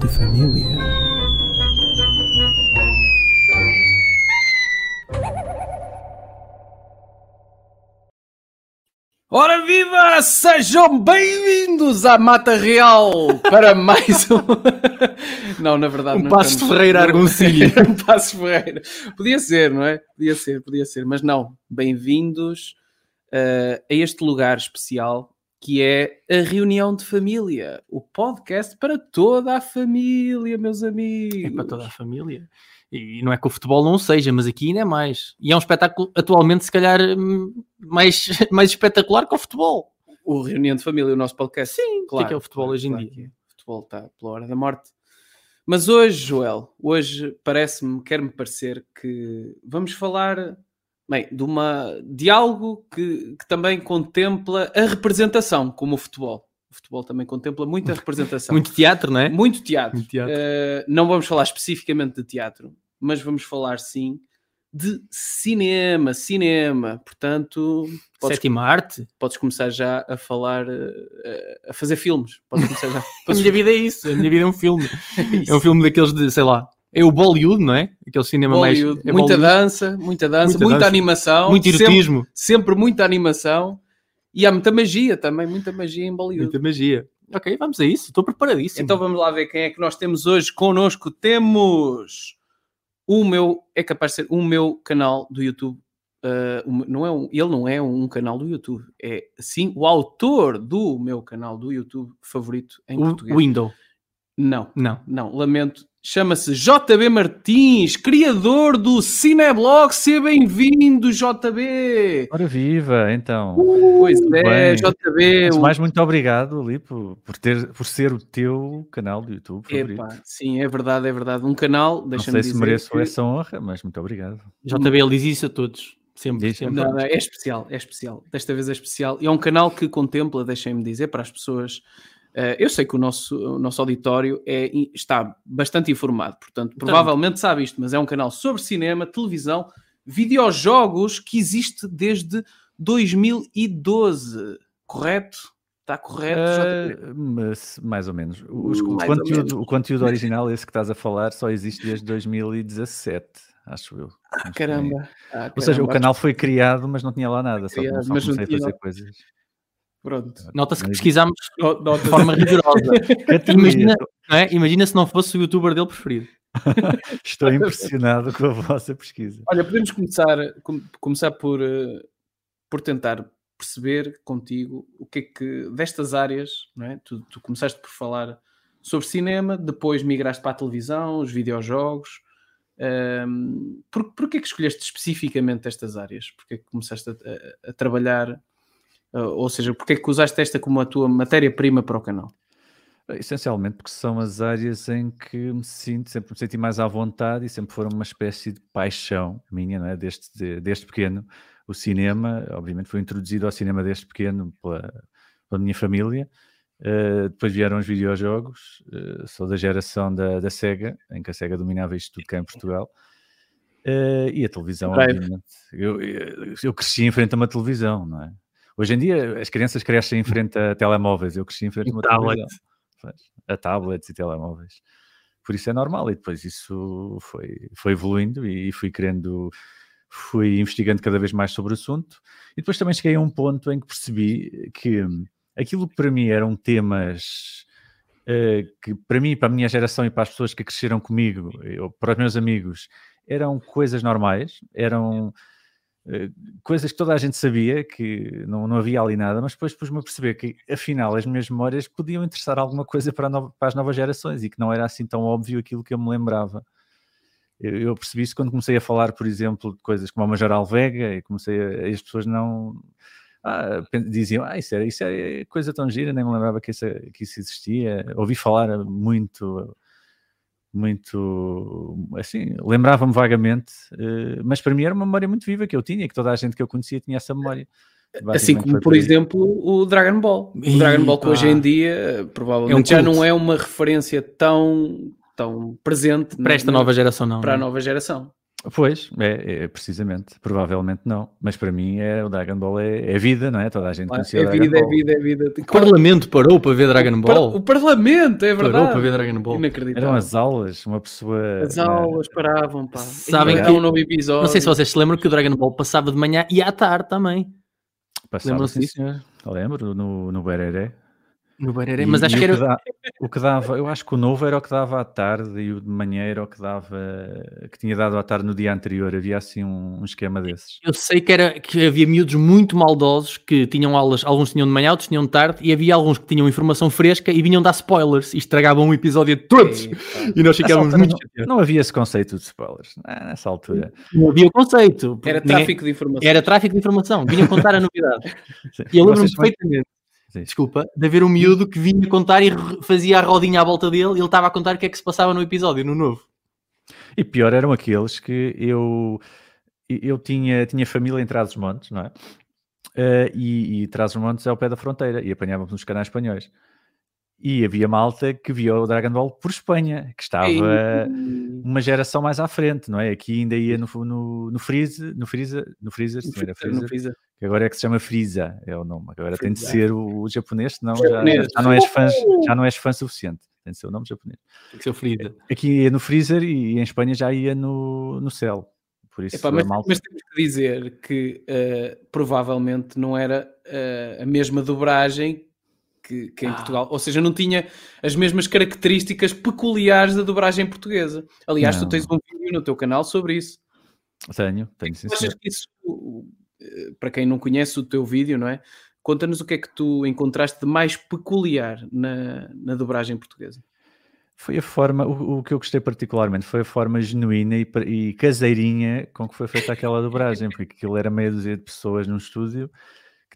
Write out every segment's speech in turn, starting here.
de família. Ora viva! Sejam bem-vindos à Mata Real para mais um. não, na verdade. Um não Passos estamos- Ferreira Argoncilho. um Passos Ferreira. Podia ser, não é? Podia ser, podia ser. Mas não. Bem-vindos eh, a este lugar especial que é a reunião de família. O podcast para toda a família, meus amigos. É para toda a família. E não é que o futebol não seja, mas aqui ainda é mais. E é um espetáculo atualmente, se calhar, hum, mais, mais espetacular que o futebol. O Reunião de Família, o nosso podcast. Sim, o que é é o futebol hoje em claro dia? é. O futebol está pela hora da morte. Mas hoje, Joel, hoje parece-me, quer-me parecer que vamos falar bem, de, uma, de algo que, que também contempla a representação, como o futebol. O futebol também contempla muita representação. Muito teatro, não é? Muito teatro. Muito teatro. Eh, não vamos falar especificamente de teatro, mas vamos falar sim de cinema. Cinema. Portanto, podes, Sétima arte. podes começar já a falar, eh, a fazer filmes. Podes começar já. A minha vida é isso. A minha vida é um filme. É um filme daqueles de, sei lá, é o Bollywood, não é? Aquele cinema Bollywood. mais. é muita dança, muita dança, Muita muita dança. animação, Muito sempre, erotismo. sempre muita animação e há muita magia também, muita magia em Bollywood. Muita magia. Ok, vamos a isso. Estou preparadíssimo. Então vamos lá ver quem é que nós temos hoje connosco. Temos o meu, é capaz de ser o meu canal do YouTube. Uh, não é um, ele não é um canal do YouTube, é sim o autor do meu canal do YouTube favorito em o português. Window. Não, Não. não, lamento. Chama-se JB Martins, criador do Cineblog. Seja bem-vindo, JB! Ora viva, então. Pois é, bem. JB. Antes mais, muito obrigado, ali, por, por, ter, por ser o teu canal do YouTube favorito. Epá, sim, é verdade, é verdade. Um canal, Não deixa-me sei dizer. se mereço que- essa honra, mas muito obrigado. JB, ele diz isso a todos. Sempre. Sempre. Não, não, é especial, é especial. Desta vez é especial. E é um canal que contempla, deixem-me dizer, para as pessoas. Eh, eu sei que o nosso, o nosso auditório é, está bastante informado, portanto, provavelmente sabe isto, mas é um canal sobre cinema, televisão, videojogos que existe desde 2012. Correto? Está correto? Ah, mas, mais ou menos. Os- o, Mais conteúdo, menos. o conteúdo original, esse que estás a falar, só existe desde 2017, acho eu. Ah, caramba. Ah, Ou seja, o caramba. canal foi criado, mas não tinha lá nada, só, Criado, só mas não comecei a fazer lá. coisas. Pronto. Nota-se que pesquisámos de forma rigorosa. Imagina, não é? Imagina se não fosse o youtuber dele preferido. Estou impressionado com a vossa pesquisa. Olha, podemos começar, com- começar por, eh, por tentar perceber contigo o que é que destas áreas, não é? tu, tu começaste por falar sobre cinema, depois migraste para a televisão, os videojogos. ehm, por, porquê que escolheste especificamente estas áreas? Porquê que começaste a, a- a trabalhar, ou seja, porquê que usaste esta como a tua matéria-prima para o canal? Essencialmente porque são as áreas em que me sinto, sempre me senti mais à vontade e sempre foram uma espécie de paixão minha, não é? Desde, de- desde pequeno. O cinema, obviamente, foi introduzido ao cinema desde pequeno pela, pela minha família. Uh, depois vieram os videojogos, uh, sou da geração da, da SEGA, em que a SEGA dominava isto tudo cá em Portugal. Uh, e a televisão, obviamente. Eu, eu, eu cresci em frente a uma televisão, não é? Hoje em dia as crianças crescem em frente a telemóveis, eu cresci em frente a uma tablet. a tablets e telemóveis. Por isso é normal, e depois isso foi, foi evoluindo e fui querendo, fui investigando cada vez mais sobre o assunto. E depois também cheguei a um ponto em que percebi que aquilo que para mim eram temas eh, que para mim, para a minha geração e para as pessoas que cresceram comigo, eu, para os meus amigos, eram coisas normais, eram coisas que toda a gente sabia, que não, não havia ali nada, mas depois pus-me a perceber que, afinal, as minhas memórias podiam interessar alguma coisa para, nova- para as novas gerações e que não era assim tão óbvio aquilo que eu me lembrava. Eu, eu percebi isso quando comecei a falar, por exemplo, de coisas como a Major Alvega e comecei a, as pessoas não... ah, diziam, ah, isso, era, isso é coisa tão gira, nem me lembrava que isso, que isso existia. Ouvi falar muito, muito, assim, lembrava-me vagamente, uh, mas para mim era uma memória muito viva que eu tinha, que toda a gente que eu conhecia tinha essa memória. Assim como, por exemplo, o Dragon Ball. O Dragon Ball que hoje em dia provavelmente é um já não é uma referência tão, tão presente para esta nova geração, não. Para a é? nova geração. Pois, é, é, precisamente, provavelmente não, mas para mim é, o Dragon Ball é, é vida, não é? Toda a gente conhecia é o Dragon vida, é. É vida, é vida, O Parlamento parou para ver Dragon Ball? O, Parlamento, é verdade. Parou para ver Dragon Ball. Eram as aulas, uma pessoa... As aulas paravam, pá. Sabem que... um novo episódio. Não sei se vocês se lembram que o Dragon Ball passava de manhã e à tarde também. Passava, sim, senhor. Lembro, no, no Bereré. No Bareré, mas acho que era. O que, dá, o que, dava, eu acho que o novo era o que dava à tarde e o de manhã era o que dava, que tinha dado à tarde no dia anterior. Havia assim um, um esquema desses. Eu sei que, era, que havia miúdos muito maldosos que tinham aulas, alguns tinham de manhã, outros tinham de tarde, e havia alguns que tinham informação fresca e vinham dar spoilers e estragavam um episódio de todos. e nós ficávamos muito. Não, não, havia esse conceito de spoilers né, nessa altura. Não havia o conceito. Era tráfico de informação. Era tráfico de informação. Vinham contar a novidade. e eu lembro-me perfeitamente Sim. desculpa, de haver um miúdo que vinha contar e fazia a rodinha à volta dele e ele estava a contar o que é que se passava no episódio, no novo. E pior eram aqueles que eu, eu tinha, tinha família em Trás-os-Montes, não é? Uh, e, e Trás-os-Montes é ao pé da fronteira e apanhávamos nos canais espanhóis. E havia malta que via o Dragon Ball por Espanha, que estava uma geração mais à frente, não é? Aqui ainda ia no, no, no Freezer, no Freezer, no Freezer, no freezer, freezer, freezer, que agora é que se chama Freeza, é o nome. Agora tem de ser o, o japonês, senão já, já, não és fã, já não és fã suficiente. Tem de ser o nome japonês. Tem que ser o Freezer. Aqui ia no Freezer e em Espanha já ia no, no céu. Por isso, Epá, mas, malta... mas, temos que dizer que uh, provavelmente não era uh, a mesma dobragem que, que em ah. Portugal. Ou seja, não tinha as mesmas características peculiares da dobragem portuguesa. Aliás, não. tu tens um vídeo no teu canal sobre isso. Tenho, tenho sim. Achas que isso, para quem não conhece o teu vídeo, não é? Conta-nos o que é que tu encontraste de mais peculiar na, na dobragem portuguesa. Foi a forma, o, o, que eu gostei particularmente foi a forma genuína e, e caseirinha com que foi feita aquela dobragem, porque aquilo era meia dúzia de pessoas num estúdio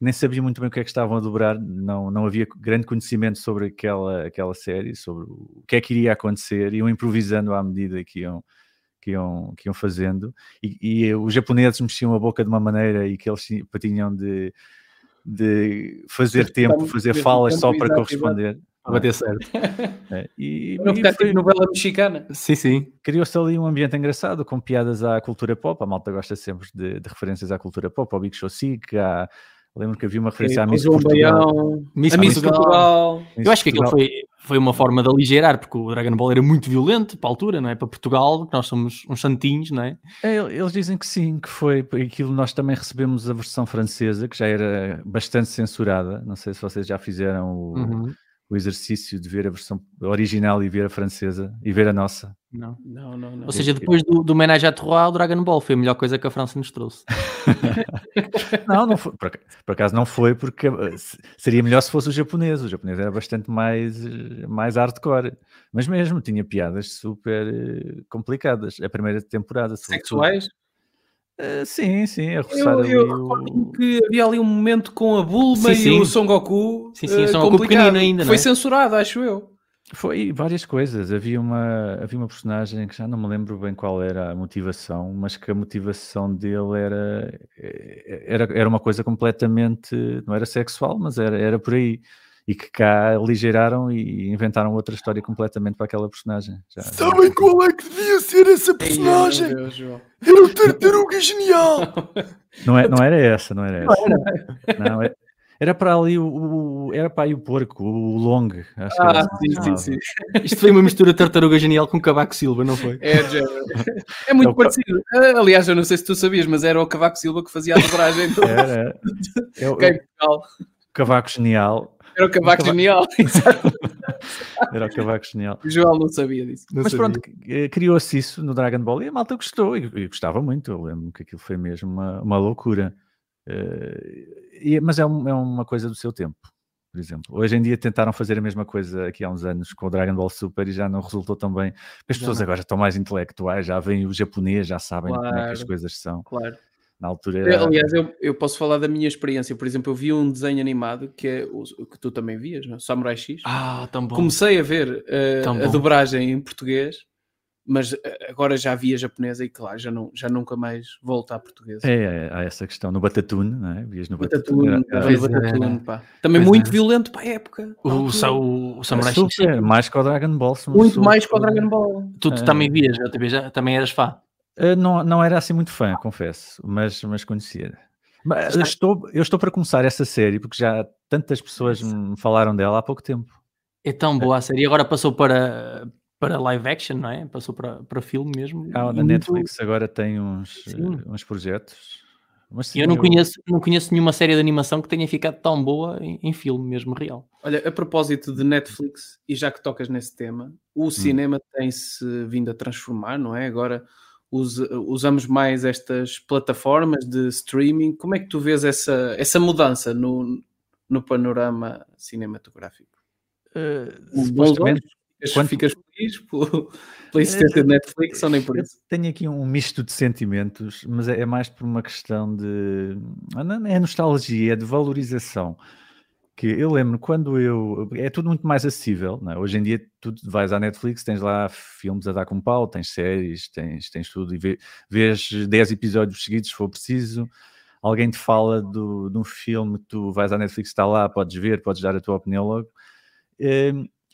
que nem sabia muito bem o que é que estavam a dobrar, não, não havia grande conhecimento sobre aquela, aquela série, sobre o que é que iria acontecer, iam improvisando à medida que iam, que iam, que iam fazendo, e, e os japoneses mexiam a boca de uma maneira e que eles tinham de, de fazer tempo, fazer falas só para corresponder. Para bater certo. É, e, não ficar tipo novela mexicana. Sim, sim. Criou-se ali um ambiente engraçado, com piadas à cultura pop. A malta gosta sempre de, de referências à cultura pop, ao Big Show Sick, à, Lembro que havia uma referência à Miss Portugal. Miss, Miss Portugal. Eu acho que aquilo foi, foi uma forma de aligerar, porque o Dragon Ball era muito violento para a altura, não é? Para Portugal, que nós somos uns santinhos, não é? é? Eles dizem que sim, que foi aquilo. Nós também recebemos a versão francesa, que já era bastante censurada. Não sei se vocês já fizeram o, uhum o exercício de ver a versão original e ver a francesa e ver a nossa. Não, não, não. não. Ou seja, depois do, do Menage à Trois, o Dragon Ball foi a melhor coisa que a França nos trouxe. não, não foi, por, por, acaso não foi, porque eh, seria melhor se fosse o japonês. O japonês era bastante mais, mais hardcore, mas mesmo tinha piadas super eh, complicadas. A primeira temporada. Sexuais? Uh, sim, sim, a roçar eu, ali eu o... que havia ali um momento com a Bulma sim, sim. e o Son Goku sim, sim, uh, Son Goku pequenino ainda, Foi é? censurado, acho eu. Foi várias coisas. Havia uma, havia uma personagem que já não me lembro bem qual era a motivação, mas que a motivação dele era, era, era uma coisa completamente, não era sexual, mas era, era por aí e que cá aligeraram e inventaram outra história completamente para aquela personagem. Já, Sabem já... qual é que devia ser essa personagem? Ei, Deus, era o Tartaruga Genial! Não, é, não era essa, não era essa. Não, era. não é, era para ali o, o, era para aí o porco, o long. Acho ah, sim, sim, sim. Isto foi uma mistura de tartaruga genial com Cavaco Silva, não foi? É, é muito é parecido. Ah, aliás, eu não sei se tu sabias, mas era o Cavaco Silva que fazia a dobragem. Era. É, o, Cavaco Genial era o cavaco genial. Era o cavaco genial. O João não sabia disso. Não Mas sabia. pronto, eh, criou-se isso no Dragon Ball e a malta gostou. E, e gostava muito. Eu lembro que aquilo foi mesmo uma, uma loucura. Uh, e, mas é, um, é uma coisa do seu tempo por exemplo. Hoje em dia tentaram fazer a mesma coisa aqui há uns anos com o Dragon Ball Super e já não resultou tão bem. As pessoas agora estão mais intelectuais, já veem o japonês, já sabem claro, como é que as coisas são. Claro. Na altura era... Aliás, eu, eu posso falar da minha experiência. Por exemplo, eu vi um desenho animado que é o que tu também vias, não? É? Samurai X. Ah, tão bom. Comecei a ver uh, a dobragem em português mas eh, agora já via japonesa e claro, já, não, já nunca mais volto à portuguesa. É, é, há essa questão. No Batatune, não é? Vias no Batatune. Batatune, pá. Também muito é. violento para a época. O, o, o Samurai é super, mais que o Dragon Ball. Muito super. mais que o Dragon Ball. Tu, tu é. também vias, já, já, também eras fã? Uh, não, não era assim muito fã, confesso, mas, mas conhecia. Mas eu estou, eu estou para começar essa série porque já tantas pessoas me falaram dela há pouco tempo. É tão boa a série. Agora passou para, para live action, não é? Passou para, para filme mesmo. Ah, na Netflix agora tem uns, uh, uns projetos. Mas, sim, eu não, eu... Conheço, não conheço nenhuma série de animação que tenha ficado tão boa em, em, filme mesmo real. Olha, a propósito de Netflix, e já que tocas nesse tema, o hum. cinema tem-se vindo a transformar, não é? Agora usa, usamos mais estas plataformas de streaming. Como é que tu vês essa, essa mudança no, no panorama cinematográfico? Uh, supostamente, quando... Ficas feliz pela existência de Netflix ou nem por isso? Tenho aqui um misto de sentimentos, mas é, é mais por uma questão de. Ah, não é nostalgia, é de valorização. Que eu lembro quando eu. É tudo muito mais acessível. É? Hoje em dia, tu vais à Netflix, tens lá filmes a dar com pau, tens séries, tens, tens tudo, e vê, vês 10 episódios seguidos se for preciso alguém te fala do, de um filme, tu vais à Netflix, está lá, podes ver, podes dar a tua opinião logo.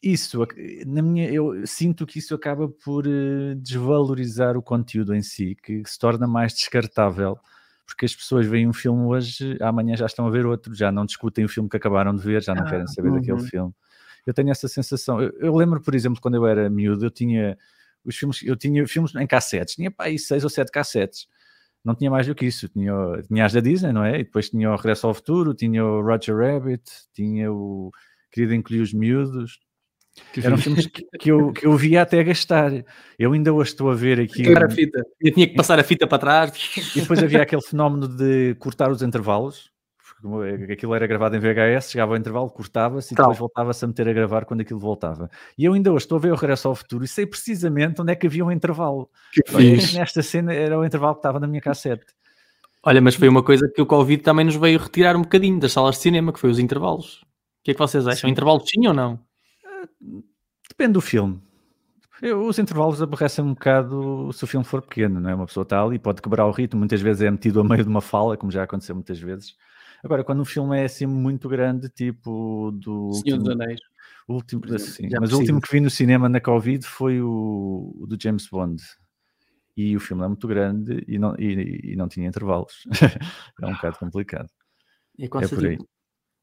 Isso, na minha, eu sinto que isso acaba por uh, desvalorizar o conteúdo em si, que se torna mais descartável, porque as pessoas veem um filme hoje, amanhã já estão a ver outro, já não discutem o filme que acabaram de ver, já não ah, querem saber uhum. daquele filme. Eu tenho essa sensação. Eu, eu, lembro, por exemplo, quando eu era miúdo, eu tinha os filmes, eu tinha filmes em cassetes, tinha para aí seis ou sete cassetes. Não tinha mais do que isso. Tinha, tinha as da Disney, não é? E depois tinha o Regresso ao Futuro, tinha o Roger Rabbit, tinha o Querido Encolhi os Miúdos, que Eram filmes que, que, eu, que eu via até gastar. Eu ainda hoje estou a ver aqui. A fita. Eu tinha que passar a fita para trás. E depois havia aquele fenómeno de cortar os intervalos. Aquilo era gravado em VHS, chegava ao intervalo, cortava-se e depois voltava-se a meter a gravar quando aquilo voltava. E eu ainda hoje estou a ver o Regresso ao Futuro e sei precisamente onde é que havia um intervalo. Nesta cena era o intervalo que estava na minha cassete. Olha, mas foi uma coisa que o Covid também nos veio retirar um bocadinho das salas de cinema, que foi os intervalos. O que é que vocês acham? Sim. Intervalo sim ou não? Depende do filme. Eu, os intervalos aborrecem um bocado se o filme for pequeno, não é? Uma pessoa está ali, pode quebrar o ritmo, muitas vezes é metido a meio de uma fala, como já aconteceu muitas vezes. Agora, quando um filme é assim muito grande, tipo do. Senhor dos Anéis. Último, assim, mas o último que vi no cinema na Covid foi o, o, do James Bond. E o filme é muito grande e não, e, e não tinha intervalos. é um bocado complicado. é por aí.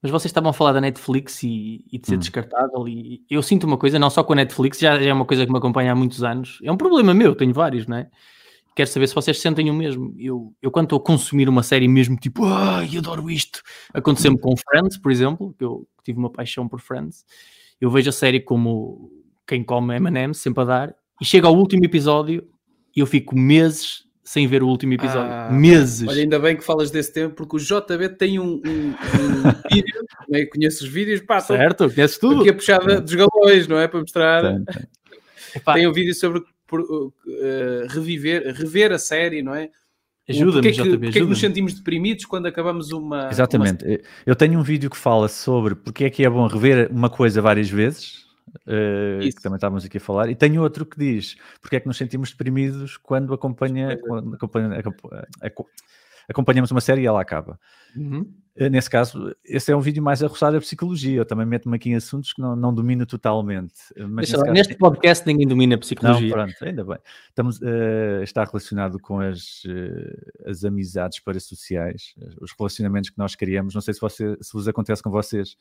Mas vocês estavam a falar da Netflix e, e de ser hum. descartável, e eu sinto uma coisa, não só com a Netflix, já, já, é uma coisa que me acompanha há muitos anos. É um problema meu, tenho vários, não é? Quero saber se vocês sentem o mesmo. Eu, eu quando estou a consumir uma série mesmo, tipo, ai, adoro isto. Aconteceu-me com Friends, por exemplo, que eu tive uma paixão por Friends. Eu vejo a série como quem come M&M's, sempre a dar, e chega ao último episódio e eu fico meses sem ver o último episódio. Ah, Meses. Olha, ainda bem que falas desse tempo, porque o JB tem um, um, um vídeo, né? conheço os vídeos, pá, certo, conheces tudo. Aqui a puxada dos galões, não é? Para mostrar. Tem um vídeo sobre por, uh, reviver, rever a série, não é? Ajuda-me, JB. Porquê é que nos sentimos deprimidos quando acabamos uma. Exatamente. Uma... Eu tenho um vídeo que fala sobre porque é que é bom rever uma coisa várias vezes uh, que também estávamos aqui a falar, e tenho outro que diz porque é que nos sentimos deprimidos quando, acompanha, quando acompanha, acompanhamos uma série e ela acaba. Uhum. Uh, nesse caso, esse é um vídeo mais arroçado a psicologia. Eu também meto-me aqui em assuntos que não, não domino totalmente. Mas neste, caso, neste podcast ninguém domina a psicologia. Não, pronto, ainda bem. Estamos, uh, está relacionado com as, as amizades parasociais, os relacionamentos que nós criamos. Não sei se, você, se vos acontece com vocês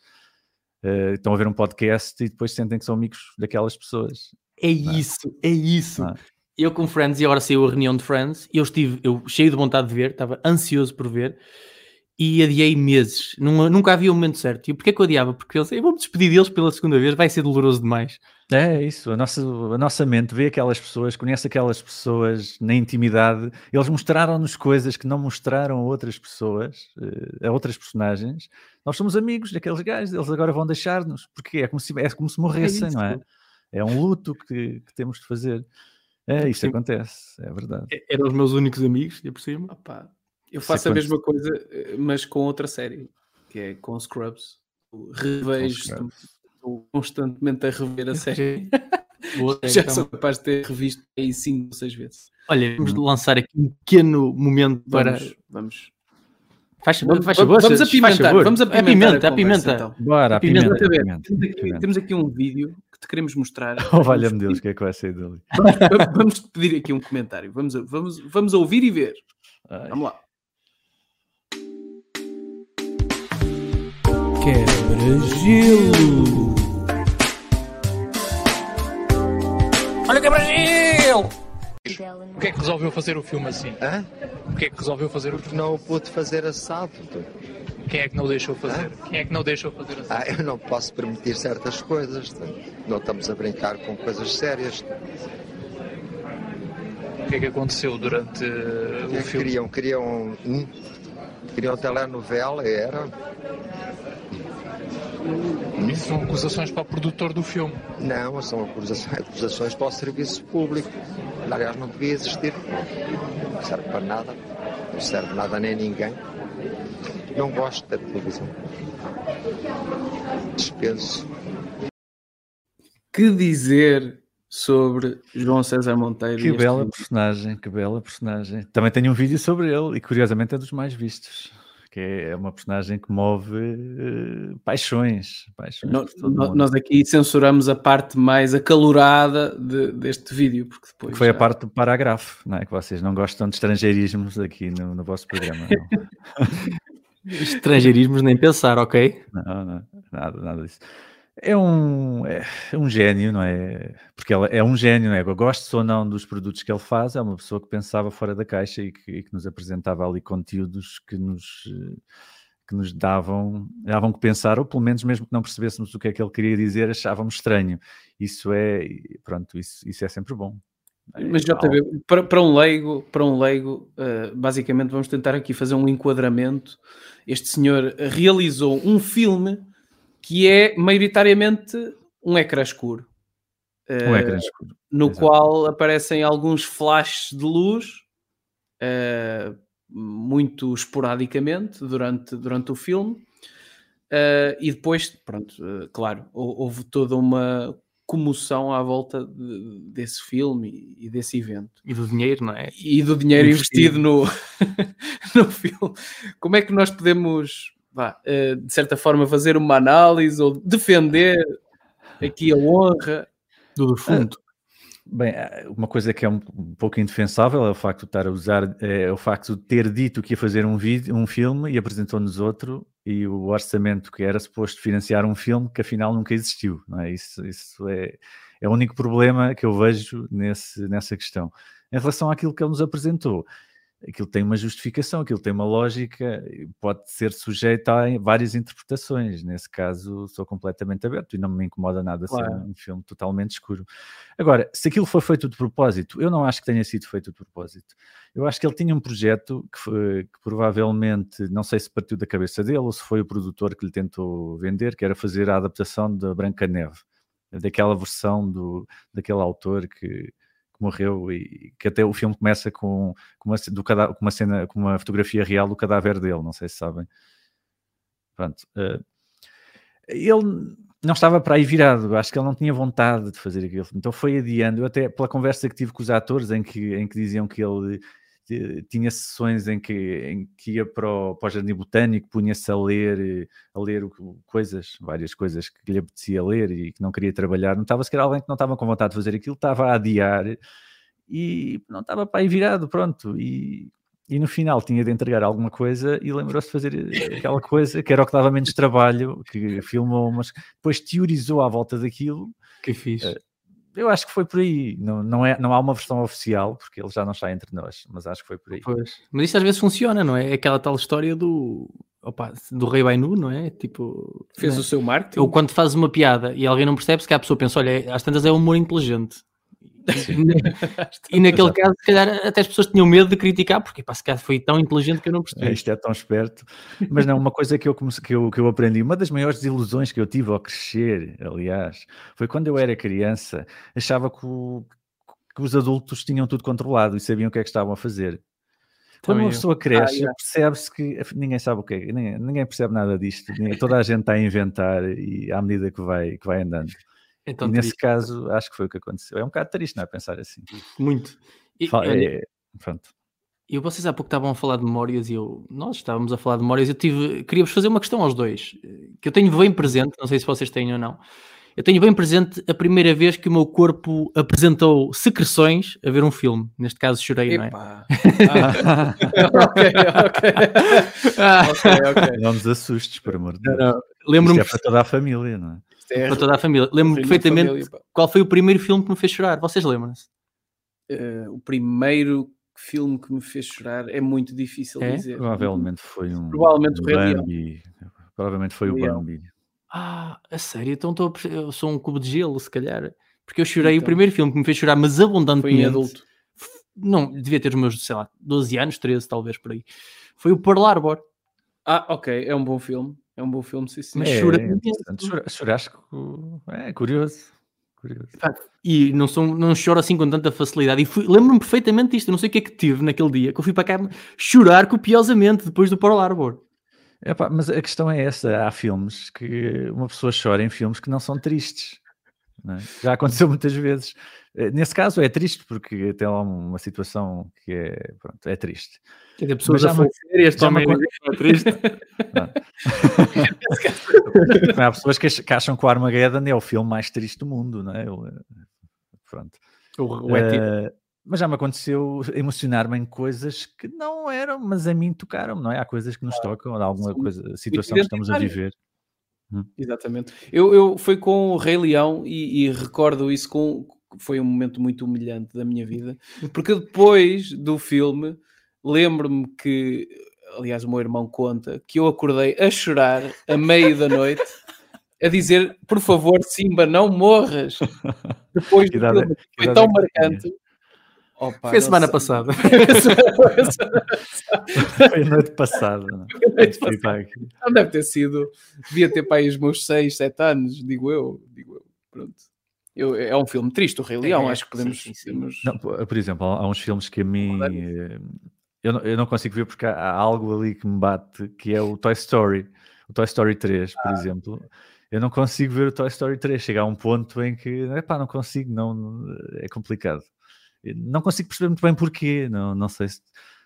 uh, estão a ver um podcast e depois sentem que são amigos daquelas pessoas. É, é? isso, é, isso. É? Eu com Friends e agora saiu a reunião de Friends, eu estive eu cheio de vontade de ver, estava ansioso por ver e adiei meses. Nunca, havia o um momento certo. E porquê é que eu adiava? Porque eles, eu vou-me despedir deles pela segunda vez, vai ser doloroso demais. É isso, a nossa, a nossa mente vê aquelas pessoas, conhece aquelas pessoas na intimidade, eles mostraram-nos coisas que não mostraram a outras pessoas, eh, a outras personagens. Nós somos amigos daqueles gajos, eles agora vão deixar-nos, porque é como se, é como se morressem, é não é? É um luto que, que temos de fazer. É, isso Sim. acontece, é verdade. Eram os meus únicos amigos, e por cima. Opa. Eu faço a mesma coisa, eh, mas com outra série, que é com Scrubs. Revejo, estou constantemente a rever a série. Já então. sou capaz de ter revisto aí cinco ou seis vezes. Olha, vamos hum. lançar aqui um pequeno momento para. Vamos. vamos. Faz, vamos, faz favor, vamos apimentar, vamos apimentar. A pimenta, a, pimenta. Então. Bora, a pimenta. pimenta, pimenta. Temos, aqui, temos, aqui, um vídeo que te queremos mostrar. Oh, valha-me Deus, o que é que vai sair dali? Vamos, vamos pedir aqui um comentário. Vamos, vamos, vamos ouvir e ver. Ai. Vamos lá. Quebra-gelo. Olha quebra-gelo! O que é que resolveu fazer o filme assim? Hã? O que é que resolveu fazer o filme? Não pude fazer assado. Quem é que não deixou fazer? Hã? Quem é que não deixou fazer assado? Ah, eu não posso permitir certas coisas. Não estamos a brincar com coisas sérias. O que é que aconteceu durante uh, o filme? Queriam, queriam, hum, queriam telenovela, era isso são acusações para o produtor do filme? Não, são acusações, acusações para o serviço público. Aliás, não devia existir. Não serve para nada. Não serve nada nem a ninguém. Não gosto da televisão. Dispenso. Que dizer sobre João César Monteiro? Que bela filme? personagem, que bela personagem. Também tenho um vídeo sobre ele e curiosamente é dos mais vistos que é uma personagem que move uh, paixões. paixões no, nós aqui censuramos a parte mais acalorada de, deste vídeo, porque depois. Que foi já... a parte do parágrafo, não é? Que vocês não gostam de estrangeirismos aqui no, no vosso programa. estrangeirismos nem pensar, ok? Não, não, nada, nada disso. É um, é, é um gênio, não é? Porque ela é um gênio, não é? Gosto ou não dos produtos que ele faz, é uma pessoa que pensava fora da caixa e que, e que nos apresentava ali conteúdos que nos, que nos davam, davam que pensar, ou pelo menos mesmo que não percebêssemos o que é que ele queria dizer, achávamos estranho. Isso é, pronto, isso, isso é sempre bom. Mas já para, para um leigo, para um leigo, uh, basicamente vamos tentar aqui fazer um enquadramento. Este senhor realizou um filme que é maioritariamente um ecrã escuro. Um uh, ecrã escuro. No Exato. qual aparecem alguns flashes de luz, uh, muito esporadicamente, durante, durante o filme. Uh, e depois, pronto, claro, houve toda uma comoção à volta de, desse filme e, desse evento. E do dinheiro, não é? E do dinheiro investido, investido no, no filme. Como é que nós podemos vá, uh, de certa forma, fazer uma análise ou defender aqui a honra do defunto. Bem, eh, uma coisa que é um, pouco indefensável é o facto de estar a usar, é o facto de ter dito que ia fazer um vídeo, um filme e apresentou-nos outro e o orçamento que era suposto financiar um filme que afinal nunca existiu, é? Isso, isso é, é o único problema que eu vejo nesse, nessa questão. Em relação àquilo que ele nos apresentou, aquilo tem uma justificação, aquilo tem uma lógica, pode ser sujeito a várias interpretações. Nesse caso, sou completamente aberto e não me incomoda nada claro. ser um filme totalmente escuro. Agora, se aquilo foi feito de propósito, eu não acho que tenha sido feito de propósito. Eu acho que ele tinha um projeto que, foi, que provavelmente, não sei se partiu da cabeça dele ou se foi o produtor que lhe tentou vender, que era fazer a adaptação da Branca Neve, daquela versão do, daquele autor que morreu e que até o filme começa com, com, uma, do, com uma cena, com uma fotografia real do cadáver dele, não sei se sabem. Pronto. Uh, ele não estava para aí virado, acho que ele não tinha vontade de fazer aquilo. Então foi adiando, até pela conversa que tive com os atores, em que, em que diziam que ele tinha sessões em que, em que ia para o, para o jardim botânico, punha-se a ler, a ler coisas, várias coisas que lhe apetecia ler e que não queria trabalhar. Notava-se que era alguém que não estava com vontade de fazer aquilo, estava a adiar e não estava para aí virado, pronto. E, e no final tinha de entregar alguma coisa e lembrou-se de fazer aquela coisa que era o que dava menos trabalho, que filmou, mas depois teorizou à volta daquilo. Que fiz. Uh, eu acho que foi por aí. Não, não, é, não há uma versão oficial, porque ele já não está entre nós, mas acho que foi por aí. Pois. Mas isto às vezes funciona, não é? é aquela tal história do, opa, do Rei Bainu, não é? Tipo, fez é? o seu marketing. Ou quando fazes uma piada e alguém não percebe, se que a pessoa pensa, olha, às tantas é um humor inteligente. e naquele caso, se calhar até as pessoas tinham medo de criticar, porque pá, se calhar foi tão inteligente que eu não percebi. É, isto é tão esperto. Mas não, uma coisa que eu, que, eu, que eu aprendi, uma das maiores desilusões que eu tive ao crescer, aliás, foi quando eu era criança, achava que, o, que os adultos tinham tudo controlado e sabiam o que é que estavam a fazer. Quando uma pessoa cresce, ah, percebe-se que ninguém sabe o que é, ninguém, ninguém percebe nada disto, toda a gente está a inventar e à medida que vai, que vai andando. Então, e nesse caso, acho que foi o que aconteceu. É um bocado triste, não é? Pensar assim. Muito. E, é, pronto. E vocês há pouco estavam a falar de memórias e eu, nós estávamos a falar de memórias. Eu tive, queria-vos fazer uma questão aos dois, que eu tenho bem presente, não sei se vocês têm ou não. Eu tenho bem presente a primeira vez que o meu corpo apresentou secreções a ver um filme. Neste caso, chorei, Epa. não é? Ah. ok, ok. Ah. ok, ok. Não nos assustes, por amor de Deus. Lembro-me. é para toda a família, não é? É para toda a família. Lembro-me perfeitamente família, qual foi o primeiro filme que me fez chorar. Vocês lembram-se? Uh, o primeiro filme que me fez chorar é muito difícil é? dizer. Provavelmente foi um. Provavelmente o Bambi. Provavelmente foi o Bambi. Ah, a sério? Então estou a... eu sou um cubo de gelo, se calhar. Porque eu chorei, então, o primeiro filme que me fez chorar, mas abundantemente. Foi em adulto. Não, devia ter os meus, sei lá, 12 anos, 13 talvez por aí. Foi o Pearl Harbor. Ah, ok, é um bom filme. É um bom filme, sim, sim. Mas é, chora é, churrasco é curioso. curioso. E não, sou, não choro assim com tanta facilidade. E lembro-me perfeitamente disto. Eu não sei o que é que tive naquele dia, que eu fui para cá chorar copiosamente depois do Pearl Harbor. Epá, mas a questão é essa: há filmes que uma pessoa chora em filmes que não são tristes. É? Já aconteceu muitas vezes. Eh, nesse caso é triste porque tem lá uma situação que é, pronto, é triste. Quer dizer, pessoas já a falecer e este homem é triste. há pessoas que acham que o Armageddon é o filme mais triste do mundo, não é? Pronto. O, o uh, mas já me aconteceu emocionar-me em coisas que não eram, mas a mim tocaram, não é? Há coisas que nos tocam, alguma coisa, situação que estamos a viver. Hum. Exatamente. Eu, eu fui com o Rei Leão e, e, recordo isso com foi um momento muito humilhante da minha vida, porque depois do filme lembro-me que, aliás, o meu irmão conta que eu acordei a chorar a meio da noite. A dizer, por favor, Simba, não morras. Depois do filme, foi tão marcante Opa, Foi semana passada. Foi a noite passada. Não? não deve ter sido. Devia ter para aí os meus 6, 7 anos, digo eu. Digo eu. Pronto. Eu, é um filme triste, o Rei Leão. É, acho que podemos. Sim, sim. Podemos... Não, por exemplo, há uns filmes que a mim. Eu não, eu não consigo ver porque há algo ali que me bate, que é o Toy Story. O Toy Story 3, por ah. exemplo eu não consigo ver o Toy Story 3. Chega a um ponto em que, epá, não consigo, não, é complicado. Não consigo perceber muito bem porquê, não, não sei se,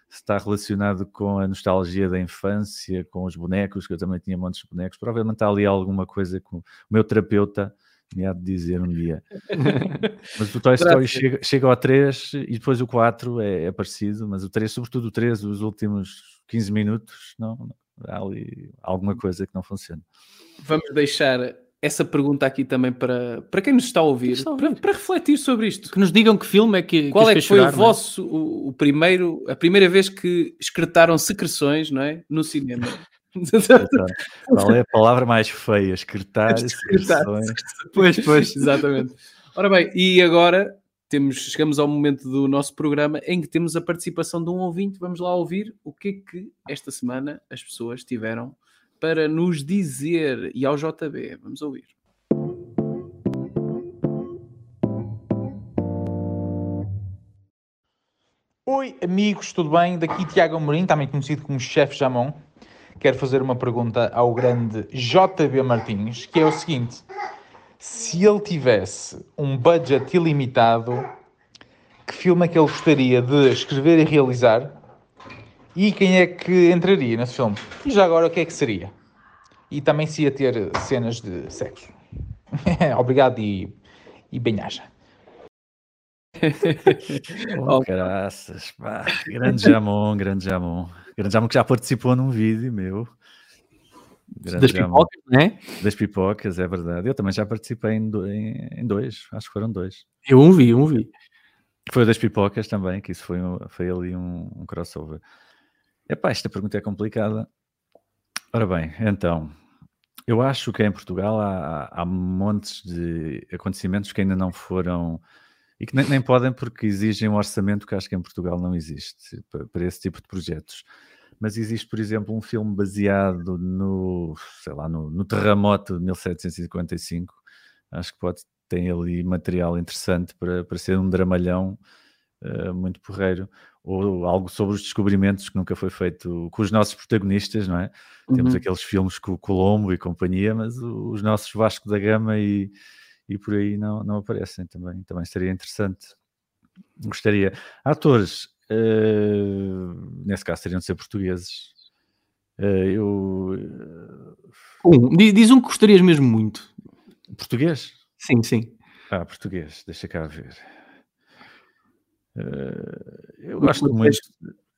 se está relacionado com a nostalgia da infância, com os bonecos, que eu também tinha montes de bonecos. Provavelmente há ali alguma coisa que o meu terapeuta me há de dizer um dia. mas o Toy Story chega, chega ao 3 e depois o 4 é, é parecido, mas o 3, sobretudo o 3, os últimos 15 minutos, não, não há ali alguma coisa que não funciona. Vamos deixar essa pergunta aqui também para, para quem nos está a ouvir, está a ouvir. Para, para, refletir sobre isto. Que nos digam que filme é que Qual que é que foi chorar, o é? vosso, é? o, o, primeiro, a primeira vez que excretaram secreções, não é? No cinema. Qual é a palavra mais feia? Excretar, secreções. Pois, pois, exatamente. Ora bem, e agora temos, chegamos ao momento do nosso programa em que temos a participação de um ouvinte. Vamos lá ouvir o que é que esta semana as pessoas tiveram para nos dizer e ao JB. Vamos ouvir. Oi, amigos, tudo bem? Daqui Tiago Amorim, também conhecido como Chefe Jamon. Quero fazer uma pergunta ao grande JB Martins, que é o seguinte: se ele tivesse um budget ilimitado, que filme é que ele gostaria de escrever e realizar? E quem é que entraria nesse filme? E já agora o que é que seria? E também se ia ter cenas de sexo. Obrigado e, e bem-aja. oh, graças, pá. Grande Jamon, grande Jamon. Grande Jamon que já participou num vídeo meu. Grande das Jamon. pipocas, né? Das pipocas, é verdade. Eu também já participei em, do, em, em dois, acho que foram dois. Eu um vi, um vi. Foi das pipocas também, que isso foi, foi ali um, um crossover. Epá, esta pergunta é complicada. Ora bem, então, eu acho que em Portugal há, há montes de acontecimentos que ainda não foram e que nem, nem, podem porque exigem um orçamento que acho que em Portugal não existe para, para, esse tipo de projetos. Mas existe, por exemplo, um filme baseado no, sei lá, no, no terremoto de 1755. Acho que pode ter ali material interessante para, para ser um dramalhão uh, muito porreiro ou algo sobre os descobrimentos que nunca foi feito com os nossos protagonistas, não é? Uhum. Temos aqueles filmes com o Colombo e companhia, mas os nossos Vasco da Gama e, e por aí não, não aparecem também. Também seria interessante. Gostaria. Atores, uh, nesse caso, teriam de ser portugueses. Uh, eu. Um, diz um que gostarias mesmo muito. Português? Sim, sim. Ah, português, deixa cá ver. Uh, eu gosto muito.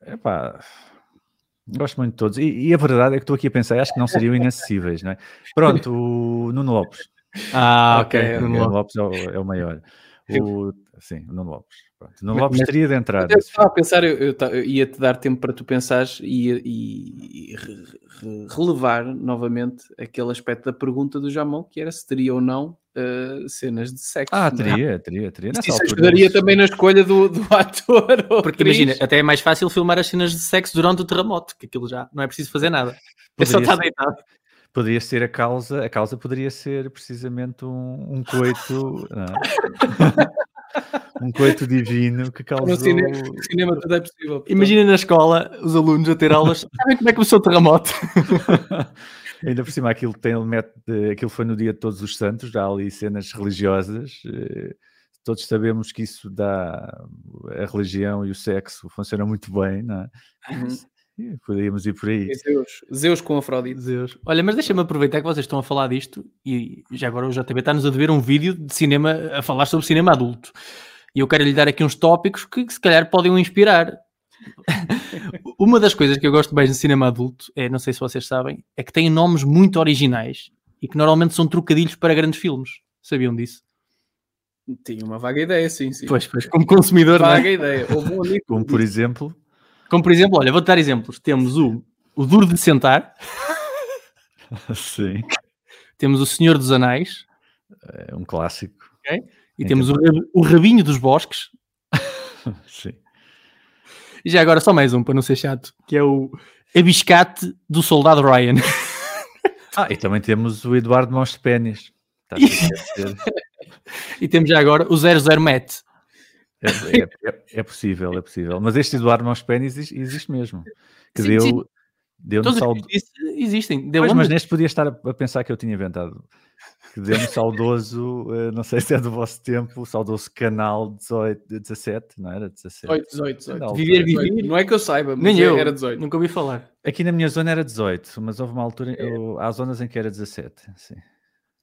Epá, gosto muito de todos. E, e, a verdade é que estou aqui a pensar, acho que não seriam inacessíveis, não é? Pronto, o Nuno Lopes. Ah, ok. okay. Nuno Lopes é o, é o maior. O, sim, o Nuno Lopes. Pronto, Nuno Lopes teria de entrar. Eu estava a pensar, eu, eu, eu ia-te dar tempo para tu pensares e, e, e re, relevar novamente aquele aspecto da pergunta do Jamon, que era se teria ou não uh, cenas de sexo. Ah, é? teria, é? teria, teria. Nessa isso ajudaria também na escolha do, do ator. Porque imagina, até é mais fácil filmar as cenas de sexo durante o terremoto, que aquilo já não é preciso fazer nada. É só estar deitado poderia ser a causa, a causa poderia ser precisamente um, um coito, um coito divino que causou. No cinema, no cinema tudo é possível. Portanto. Imagina na escola os alunos a ter aulas. Sabem como é que começou o terremoto? Ainda por cima, aquilo, tem, aquilo foi no dia de Todos os Santos, há ali cenas religiosas. Eh, todos sabemos que isso dá a religião e o sexo funciona muito bem, não é? Uhum. Podíamos ir por aí. Zeus, Zeus com Afrodite. Zeus. Olha, mas deixa-me aproveitar que vocês estão a falar disto e já agora o JB está-nos a dever um vídeo de cinema a falar sobre cinema adulto. E eu quero lhe dar aqui uns tópicos que, que se calhar podem o inspirar. Uma das coisas que eu gosto mais de cinema adulto é, não sei se vocês sabem, é que tem nomes muito originais e que normalmente são trocadilhos para grandes filmes. Sabiam disso? Tinha uma vaga ideia, sim, sim. Pois, pois, como consumidor. Vaga é? ideia. Um como por exemplo. Como por exemplo, olha, vou-te dar exemplos. Temos o, o Duro de Sentar. Sim. Temos o Senhor dos Anéis. É um clássico. Okay. E temos o, o Rabinho dos Bosques. Sim. E já agora só mais um, para não ser chato, que é o Abiscate do Soldado Ryan. Ah, e também temos o Eduardo Mons Pênis. e temos já agora o 00 Met. É, é, é, é, possível, é possível. Mas este Eduardo Mons Pênis existe mesmo. Que sim, deu, sim. deu Todos saldo... existem. Deu pois, mas neste podia estar a, pensar que eu tinha inventado. Que deu-me saudoso, eh, não sei se é do vosso tempo, o saudoso canal 18, 17, não era? 17. 18, 18, 18. Viver, viver. Não é que eu saiba, mas Nem eu, era 18. Nunca ouvi falar. Aqui na minha zona era 18, mas houve uma altura, eu, há zonas em que era 17. Sim.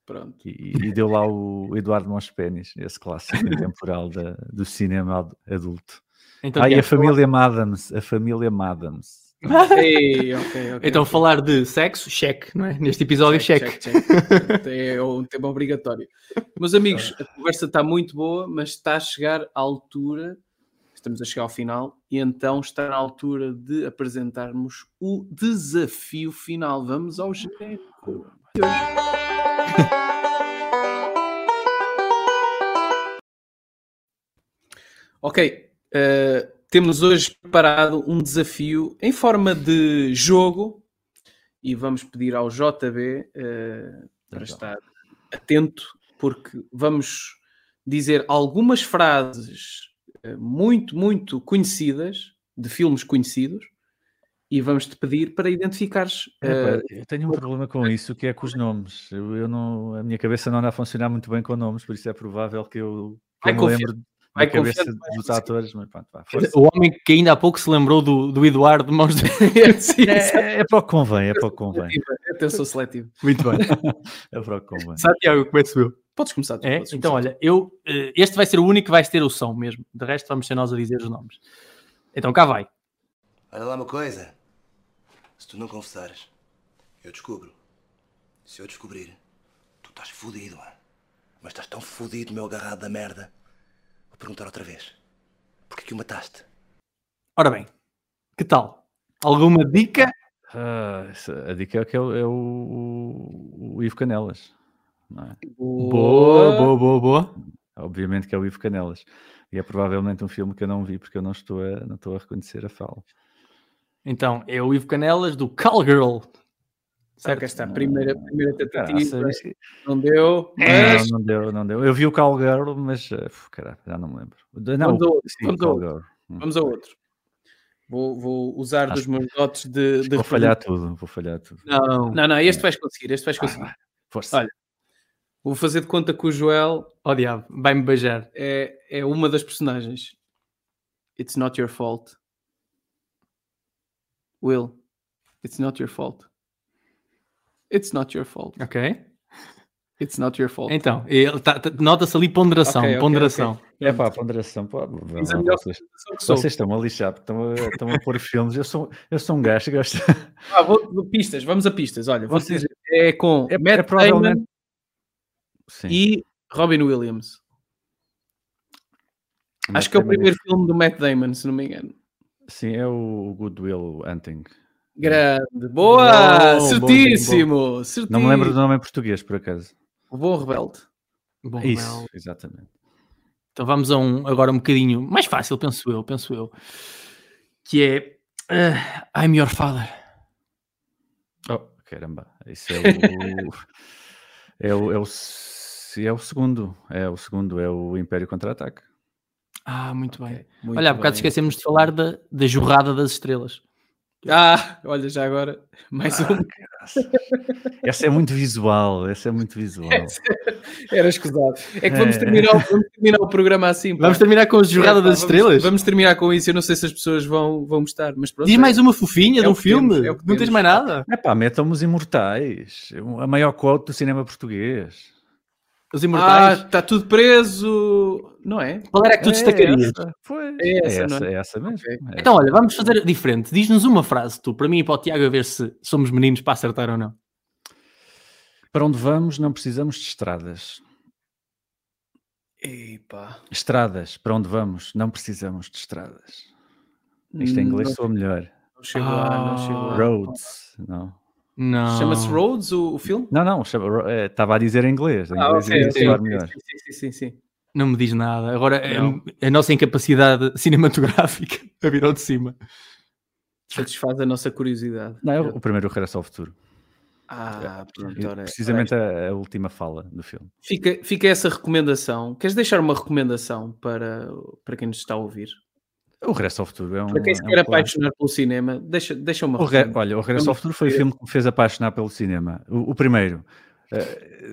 Pronto. E, e, deu lá o Eduardo Mons Pênis, esse clássico temporal da, do cinema adulto. Então, ah, e a família Madams, a família Madams. Ei, okay, okay, então, okay. falar de sexo, cheque, não é? Neste episódio, cheque. é um tema obrigatório. Meus amigos, a conversa está muito boa, mas está a chegar à altura, estamos a chegar ao final, e então está na altura de apresentarmos o desafio final. Vamos ao genérico. ok, uh, temos hoje preparado um desafio em forma de jogo e vamos pedir ao JB uh, eh, para estar atento, porque vamos dizer algumas frases uh, muito, muito conhecidas de filmes conhecidos e vamos-te pedir para identificares. Uh, eu tenho um problema com isso, que é com os nomes. Eu, eu, não, a minha cabeça não anda a funcionar muito bem com nomes, por isso é provável que eu, eu me lembro da cabeça dos atores. Mas pronto, vá, o homem que ainda há pouco se lembrou do, do Eduardo de Mãos de... é, é para o que convém, é para o que convém. É atenção seletivo. Muito bem. é para o que convém. Santiago, começo eu. Podes começar. Tu, é? Podes então, começar. olha, eu, eh, este vai ser o único que vai ter o som mesmo. De resto, vamos ser nós a dizer os nomes. Então, cá vai. Olha lá uma coisa. Se tu não confessares, eu descubro. Se eu descobrir, tu estás fodido, mano. Mas estás tão fodido, meu agarrado da merda. Vou perguntar outra vez. Porquê que o mataste? Ora bem, que tal? Alguma dica? Uh, a dica é que é o, é o, o Ivo Canelas. É? Boa, boa, boa, boa. Obviamente que é o Ivo Canelas. E é provavelmente um filme que eu não vi porque eu não estou a, não estou a reconhecer a fala. Então, é o Ivo Canelas do Callgirl. Certo? Esta a primeira, primeira tentativa. não deu. Mas... Não, não deu, não deu. Eu vi o Callgirl, mas uh, caralho, já não me lembro. Não, vamos, ao, sim, vamos, hum. vamos ao outro. Vou, vou usar Acho- dos meus dotes de, de Vou falhar tudo, vou falhar tudo. Não. Não, não, este vais conseguir, este vais conseguir. Força. Olha, vou fazer de conta que o Joel Oh diabo, vai-me beijar. é, é uma das personagens. It's not your fault. Will, it's not your fault. It's not your fault. Ok. It's not your fault. Então, tá- tá- nota-se ali ponderação. Ok, ok, ponderação. É pá, ponderação. A melhor vocês, vocês estão a lixar, estão a, estão a pôr filmes. Eu sou, eu sou um gajo que gosta. Ah, vou, pistas, vamos a pistas. Olha, Vocês- é com É- Matt é provavelmente- e Robin Williams. Acho que é o Matt Damon primeiro filme do Matt Damon, se não me engano. Sim, é o Goodwill Hunting. Grande, boa, Bom, bom, certíssimo, certíssimo. Não me lembro do nome em português, por acaso. O Bom Rebelde. Bom, Isso, Mel. exatamente. Então vamos a um agora um bocadinho mais fácil, penso eu, penso eu. Que é ah, I'm Your Father. Oh, caramba, isso é o. é o. É o, se- é o segundo. É o segundo, é o Império Contra-Ataque. Ah, muito bem. Muito Olha, há bocado bem. esquecemos de falar da, da Jorrada das Estrelas. Ah, olha, já agora, mais um. Essa é muito visual, essa é muito visual. Era escusado. É que vamos É. terminar, o- vamos terminar o programa assim. pá. Vamos terminar com a Jorrada É, pá, das vamos- Estrelas? Vamos terminar com isso. Eu não sei se as pessoas vão, vão gostar, mas pronto. Diz é- mais uma fofinha é de um filme. temos, é não tens mais nada? É pá, metam os imortais. A maior quote do cinema português. Os Ah, Imortais. está tudo preso. Não é? Qual era que tu destacarias? essa, Pois, É é essa, essa, não é? é essa mesmo. Ok. É Então, essa. olha, vamos fazer diferente. Diz-nos uma frase, tu, para mim e para o Tiago, a ver se somos meninos para acertar ou não. Para onde vamos, não precisamos de estradas. Epá. Estradas, para onde vamos, não precisamos de estradas. Isto em inglês soa melhor. não chegou lá, não chegou lá. Roads, não. Não. Chama-se Roads o, o filme? Não, não, é, estava a dizer em inglês. Em Ah, inglês ok, iria ok, soar ok, melhor. Sim, sim, sim, sim. Não me diz nada. Agora, a- a, nossa incapacidade cinematográfica a virou de cima. Satisfaz a nossa curiosidade. Não, é o o primeiro Regresso ao Futuro. Ah, pronto. E ora- Precisamente ora, a, a última fala do filme. Fica, fica essa recomendação. Queres deixar uma recomendação para, para quem nos está a ouvir? O Regresso ao Futuro é um. Para quem se é um quer apaixonar pelo cinema, deixa, deixa uma O re-. Olha, o Regresso ao Futuro foi o filme que me fez apaixonar pelo cinema. O, o primeiro.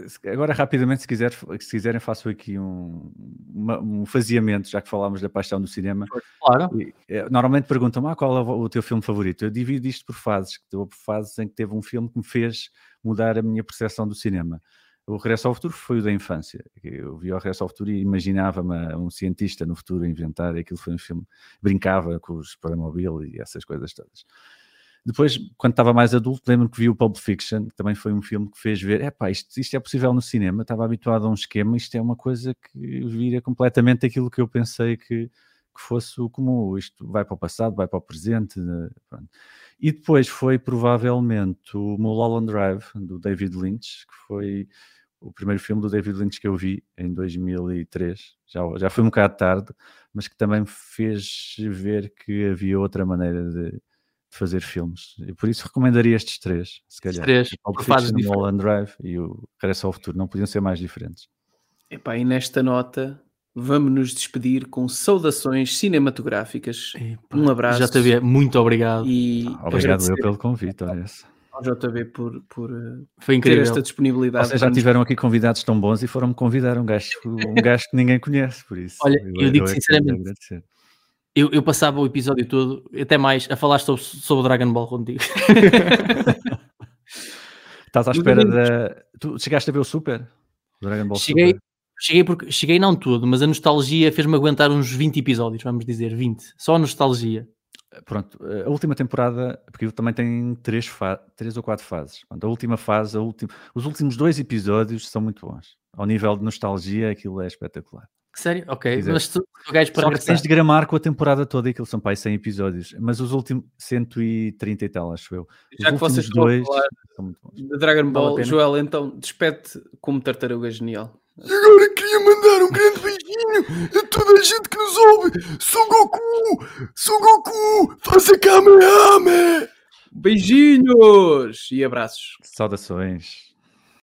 Se- agora, rapidamente, se, quiser, se quiserem, faço aqui um, uma- um faseamento, já que falámos da paixão do cinema. Claro. E, eh, normalmente perguntam-me ah, qual é o teu filme favorito. Eu divido isto por fases. que Houve fases em que teve um filme que me fez mudar a minha percepção do cinema. O Regresso ao Futuro foi o da infância. Eu vi o Regresso ao Futuro e imaginava-me um cientista no futuro a inventar. e Aquilo foi um filme. Brincava com os Playmobil e essas coisas todas. Depois, quando estava mais adulto, lembro-me que vi o Pulp Fiction, que também foi um filme que fez ver, epá, isto, isto é possível no cinema, estava habituado a um esquema, isto é uma coisa que vira completamente aquilo que eu pensei que, que fosse o comum, isto vai para o passado, vai para o presente, pronto. E depois foi provavelmente o Mulholland Drive, do David Lynch, que foi o primeiro filme do David Lynch que eu vi em 2003, já, já foi um bocado tarde, mas que também me fez ver que havia outra maneira de, de fazer filmes. E por isso recomendaria estes três, se calhar. três, O Fiction. Mulholland Drive e o Regresso ao Futuro. Não podiam ser mais diferentes. Epá, e nesta nota, vamos nos despedir com saudações cinematográficas. Um abraço. JB, muito obrigado. E Obrigado eu pelo convite. Olha ao JB por, por eh, Foi ter incrível. esta disponibilidade. Vocês já tiveram aqui convidados tão bons e foram-me convidar um gajo, um gajo que ninguém conhece, por isso. Olha, eu digo é que tenho de sinceramente. Eu, eu passava o episódio todo, até mais, a falar sobre, sobre o Dragon Ball contigo. Estás à espera da. Tu chegaste a ver o Super? O Dragon Ball cheguei, Super? Cheguei, porque, cheguei não tudo, mas a nostalgia fez-me aguentar uns 20 episódios, vamos dizer, 20. Só a nostalgia. Pronto, a última temporada, porque também tem três, três ou quatro fases. Pronto, a última fase, a última, os últimos dois episódios são muito bons. Ao nível de nostalgia, aquilo é espetacular. Sério? Ok, mas tu, tu gajo para Só que tens de gramar com a temporada toda, e aquilo são pai 100 episódios, mas os últimos 130 e tal, acho eu. Os Já que vocês a falar são muito bons. de Dragon Ball. Joel, então despete como tartaruga genial. E agora queria mandar um grande beijinho a toda a gente que nos ouve. Son Goku! Son Goku! Faça Kamehameha! Beijinhos e abraços. Saudações.